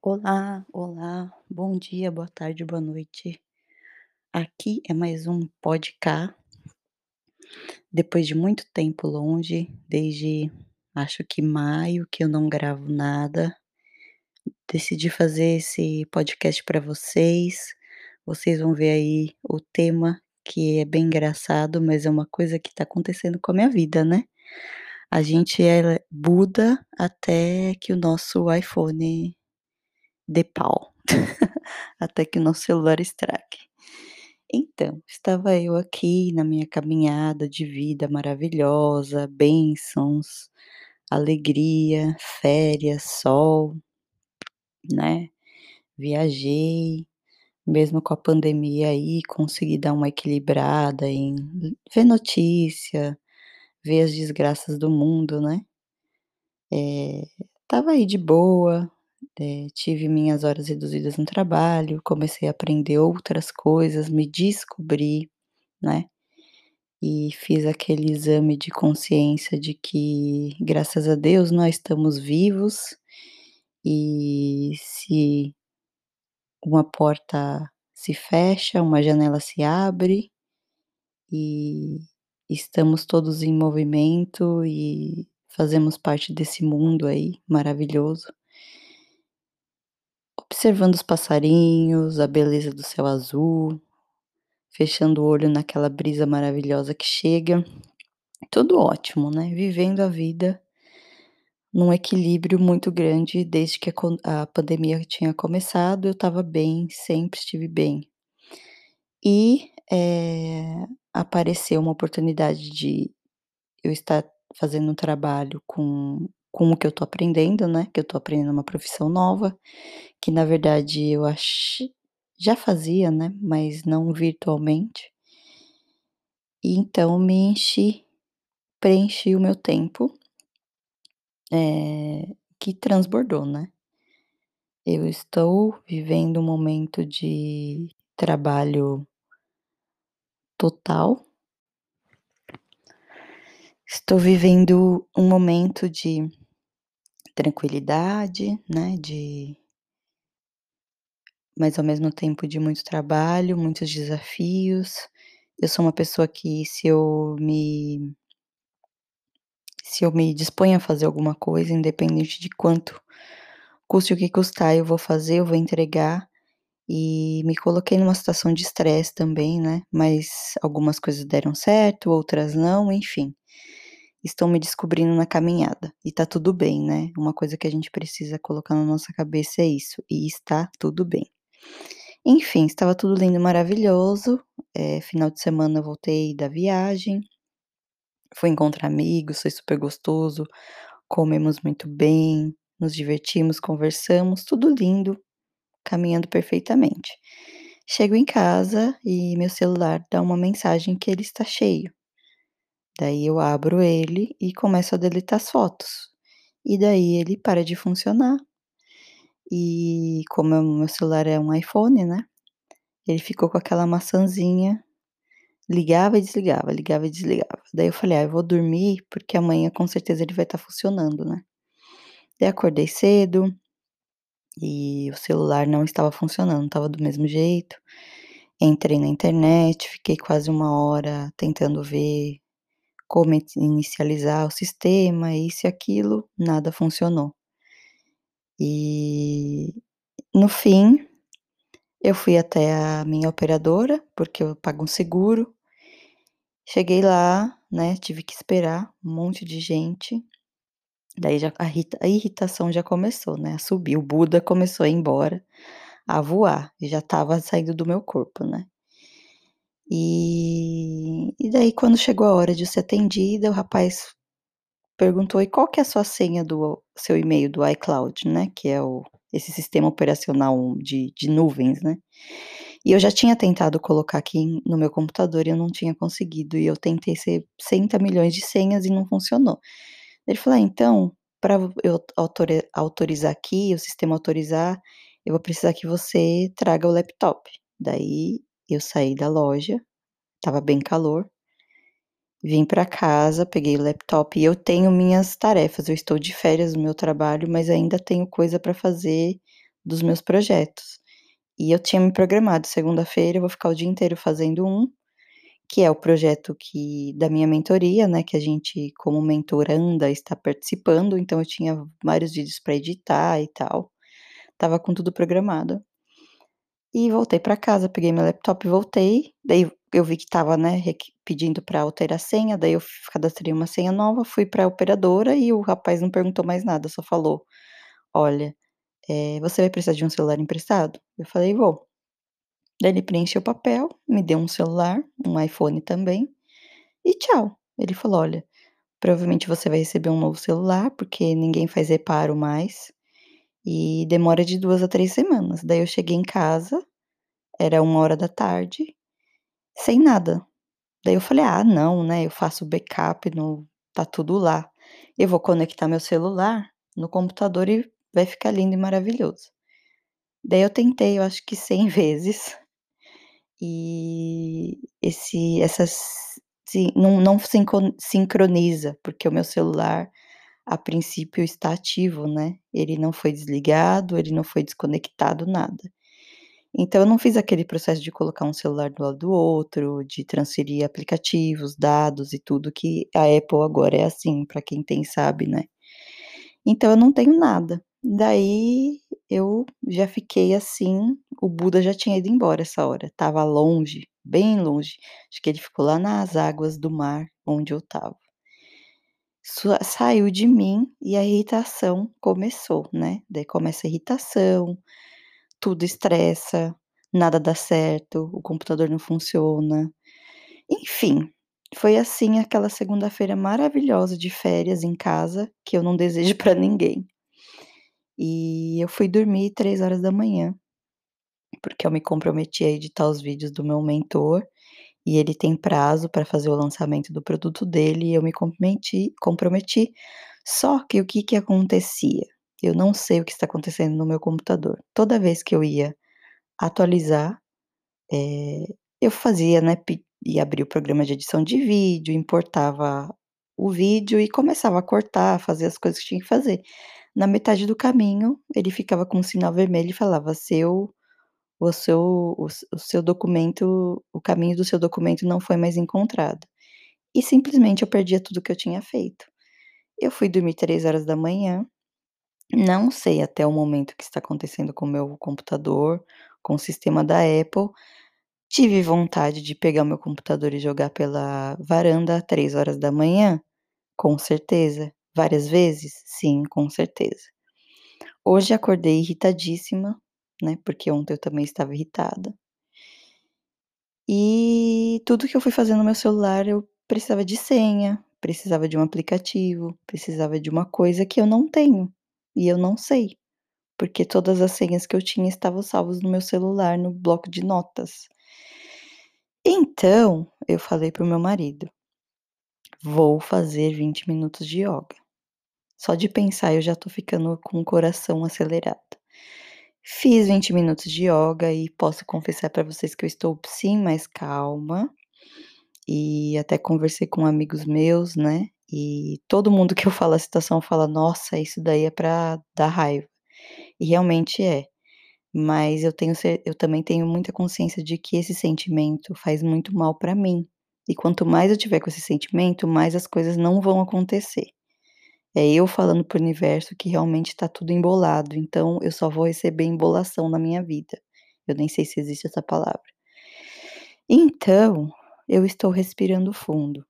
Olá, olá, bom dia, boa tarde, boa noite. Aqui é mais um podcast. Depois de muito tempo longe, desde acho que maio que eu não gravo nada, decidi fazer esse podcast para vocês. Vocês vão ver aí o tema, que é bem engraçado, mas é uma coisa que tá acontecendo com a minha vida, né. A gente é Buda até que o nosso iPhone dê pau, até que o nosso celular estrague. Então, estava eu aqui na minha caminhada de vida maravilhosa, bênçãos, alegria, férias, sol, né. Viajei, mesmo com a pandemia aí, consegui dar uma equilibrada em ver notícia, ver as desgraças do mundo, né. Eh, estava aí de boa, eh, tive minhas horas reduzidas no trabalho, comecei a aprender outras coisas, me descobri, né. E fiz aquele exame de consciência de que, graças a Deus, nós estamos vivos, e se uma porta se fecha, uma janela se abre, e estamos todos em movimento e fazemos parte desse mundo aí maravilhoso. Observando os passarinhos, a beleza do céu azul, fechando o olho naquela brisa maravilhosa que chega, tudo ótimo, né, vivendo a vida num equilíbrio muito grande desde que a pandemia tinha começado, eu estava bem, sempre estive bem. E, eh, apareceu uma oportunidade de eu estar fazendo um trabalho com com o que eu tô aprendendo, né, que eu tô aprendendo uma profissão nova, que na verdade eu ach já fazia, né, mas não virtualmente. E então me enchi, preenchi o meu tempo, eh, que transbordou, né. Eu estou vivendo um momento de trabalho total. Estou vivendo um momento de tranquilidade, né, de mas ao mesmo tempo de muito trabalho, muitos desafios. Eu sou uma pessoa que se eu me se eu me disponho a fazer alguma coisa, independente de quanto custe o que custar, eu vou fazer, eu vou entregar, e me coloquei numa situação de estresse também, né, mas algumas coisas deram certo, outras não, enfim. Estou me descobrindo na caminhada, e tá tudo bem, né, uma coisa que a gente precisa colocar na nossa cabeça é isso, e está tudo bem. Enfim, estava tudo lindo maravilhoso, eh, final de semana voltei da viagem, fui encontrar amigos, foi super gostoso, comemos muito bem, nos divertimos, conversamos, tudo lindo, caminhando perfeitamente. Chego em casa e meu celular dá uma mensagem que ele está cheio. Daí eu abro ele e começo a deletar as fotos, e daí ele para de funcionar. E como o meu celular é um iPhone, né, ele ficou com aquela maçãzinha, ligava e desligava, ligava e desligava. Daí eu falei: "Ah, eu vou dormir, porque amanhã com certeza ele vai estar funcionando, né". Daí acordei cedo, e o celular não estava funcionando, estava do mesmo jeito. Entrei na internet, fiquei quase 1 hora tentando ver como inicializar o sistema, isso e aquilo, nada funcionou. E no fim, eu fui até a minha operadora, porque eu pago um seguro. Cheguei lá, né, tive que esperar, um monte de gente. Daí já a irrita a irritação já começou, né, a subir, o Buda começou a ir embora, a voar, e já estava saindo do meu corpo, né. E e daí quando chegou a hora de ser atendida, o rapaz perguntou: "E qual que é a sua senha do seu e-mail do iCloud?", né, que é o esse sistema operacional de de nuvens, né. E eu já tinha tentado colocar aqui no meu computador e eu não tinha conseguido, e eu tentei 60 milhões de senhas e não funcionou. Ele falou: "Ah, então, pra eu autori autorizar aqui, o sistema autorizar, eu vou precisar que você traga o laptop". Daí eu saí da loja, estava bem calor, vim pra casa, peguei o laptop e eu tenho minhas tarefas, eu estou de férias do meu trabalho, mas ainda tenho coisa pra fazer dos meus projetos. E eu tinha me programado, segunda-feira eu vou ficar o dia inteiro fazendo um, que é o projeto que da minha mentoria, né, que a gente como mentoranda está participando, então eu tinha vários vídeos para editar e tal. Tava com tudo programado. E voltei para casa, peguei meu laptop e voltei, daí eu vi que estava, né, pedindo para alterar a senha, daí eu cadastrei uma senha nova, fui para a operadora e o rapaz não perguntou mais nada, só falou: "Olha, eh, você vai precisar de um celular emprestado?" Eu falei: "Vou". Daí ele preencheu o papel, me deu um celular, um iPhone também, e tchau. Ele falou: "Olha, provavelmente você vai receber um novo celular, porque ninguém faz reparo mais, e demora de 2 a 3 semanas". Daí eu cheguei em casa, era 13h, sem nada. Daí eu falei: "Ah, não, né, eu faço backup no tá tudo lá. Eu vou conectar meu celular no computador e vai ficar lindo e maravilhoso". Daí eu tentei, eu acho que 100 vezes, e esse essas não não sincro sincroniza, porque o meu celular, a princípio está ativo, né, ele não foi desligado, ele não foi desconectado, nada. Então eu não fiz aquele processo de colocar um celular do lado do outro, de transferir aplicativos, dados e tudo que a Apple agora é assim, para quem tem sabe, né. Então eu não tenho nada. Daí eu já fiquei assim, o Buda já tinha ido embora essa hora, estava longe, bem longe, acho que ele ficou lá nas águas do mar onde eu estava. Saiu de mim e a irritação começou, né, daí começa a irritação, tudo estressa, nada dá certo, o computador não funciona. Enfim, foi assim aquela segunda-feira maravilhosa de férias em casa, que eu não desejo para ninguém. E eu fui dormir 3h, porque eu me comprometi a editar os vídeos do meu mentor, e ele tem prazo para fazer o lançamento do produto dele e eu me comprometi comprometi, só que o que que acontecia? Eu não sei o que está acontecendo no meu computador, toda vez que eu ia atualizar, eh, eu fazia, né, pe ia abrir o programa de edição de vídeo, importava o vídeo e começava a cortar, fazer as coisas que tinha que fazer. Na metade do caminho, ele ficava com um sinal vermelho e falava: "Seu o seu o o seu documento o caminho do seu documento não foi mais encontrado". E simplesmente eu perdia tudo que eu tinha feito. Eu fui dormir 3h, não sei até o momento o que está acontecendo com o meu computador, com o sistema da Apple, tive vontade de pegar o meu computador e jogar pela varanda 3h, com certeza. Várias vezes? Sim, com certeza. Hoje acordei irritadíssima, né, porque ontem eu também estava irritada. E tudo que eu fui fazer no meu celular eu precisava de senha, precisava de um aplicativo, precisava de uma coisa que eu não tenho, e eu não sei, porque todas as senhas que eu tinha estavam salvos no meu celular, no bloco de notas. Então, eu falei para o meu marido: "Vou fazer 20 minutos de ioga". Só de pensar eu já estou ficando com o coração acelerado. Fiz 20 minutos de ioga e posso confessar para vocês que eu estou sim mais calma, e até conversei com amigos meus, né, e todo mundo que eu falo a situação fala: "Nossa, isso daí é para dar raiva". E realmente é, mas eu tenho eu também tenho muita consciência de que esse sentimento faz muito mal para mim, e quanto mais eu tiver com esse sentimento, mais as coisas não vão acontecer. É eu falando para o universo que realmente está tudo embolado, então eu só vou receber embolação na minha vida. Eu nem sei se existe essa palavra. Então, eu estou respirando fundo,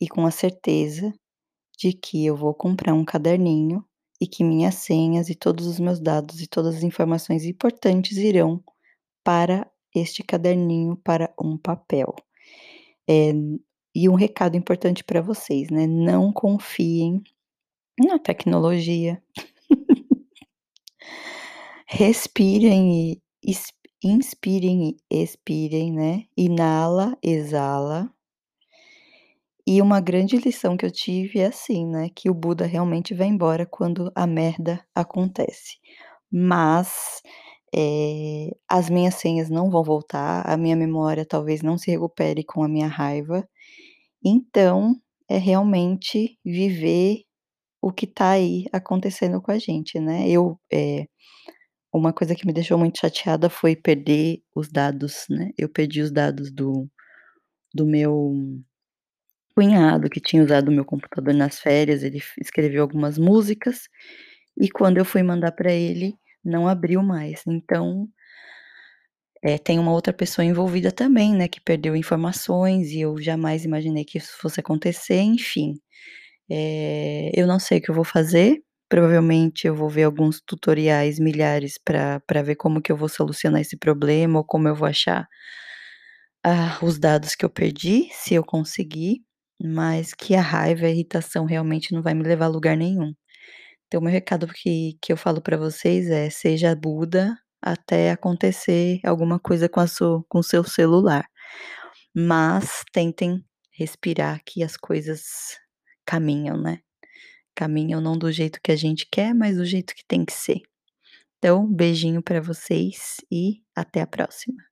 e com a certeza de que eu vou comprar um caderninho, e que minhas senhas e todos os meus dados e todas as informações importantes irão para este caderninho, para um papel. Eh, e um recado importante para vocês, né, não confiem na tecnologia. Respirem e inspirem e expirem, né, inala, exala. E uma grande lição que eu tive é assim, né, que o Buda realmente vai embora quando a merda acontece. Mas, eh, as minhas senhas não vão voltar, a minha memória talvez não se recupere com a minha raiva, então é realmente viver o que está aí acontecendo com a gente, né. Eu, eh, Uma coisa que me deixou muito chateada foi perder os dados, né, eu perdi os dados do do meu cunhado, que tinha usado o meu computador nas férias, ele escreveu algumas músicas, e quando eu fui mandar pra ele, não abriu mais, então eh, tem uma outra pessoa envolvida também, né, que perdeu informações e eu jamais imaginei que isso fosse acontecer, enfim. Eh, eu não sei o que eu vou fazer, provavelmente eu vou ver alguns tutoriais, milhares, pra ver como que eu vou solucionar esse problema ou como eu vou achar ah, os dados que eu perdi, se eu conseguir, mas que a raiva e a irritação realmente não vai me levar a lugar nenhum. Então meu recado que que eu falo pra vocês é: "Seja Buda até acontecer alguma coisa com a su com seu celular", mas tentem respirar que as coisas caminham, né, caminham não do jeito que a gente quer, mas do jeito que tem que ser. Então, beijinho pra vocês e até a próxima.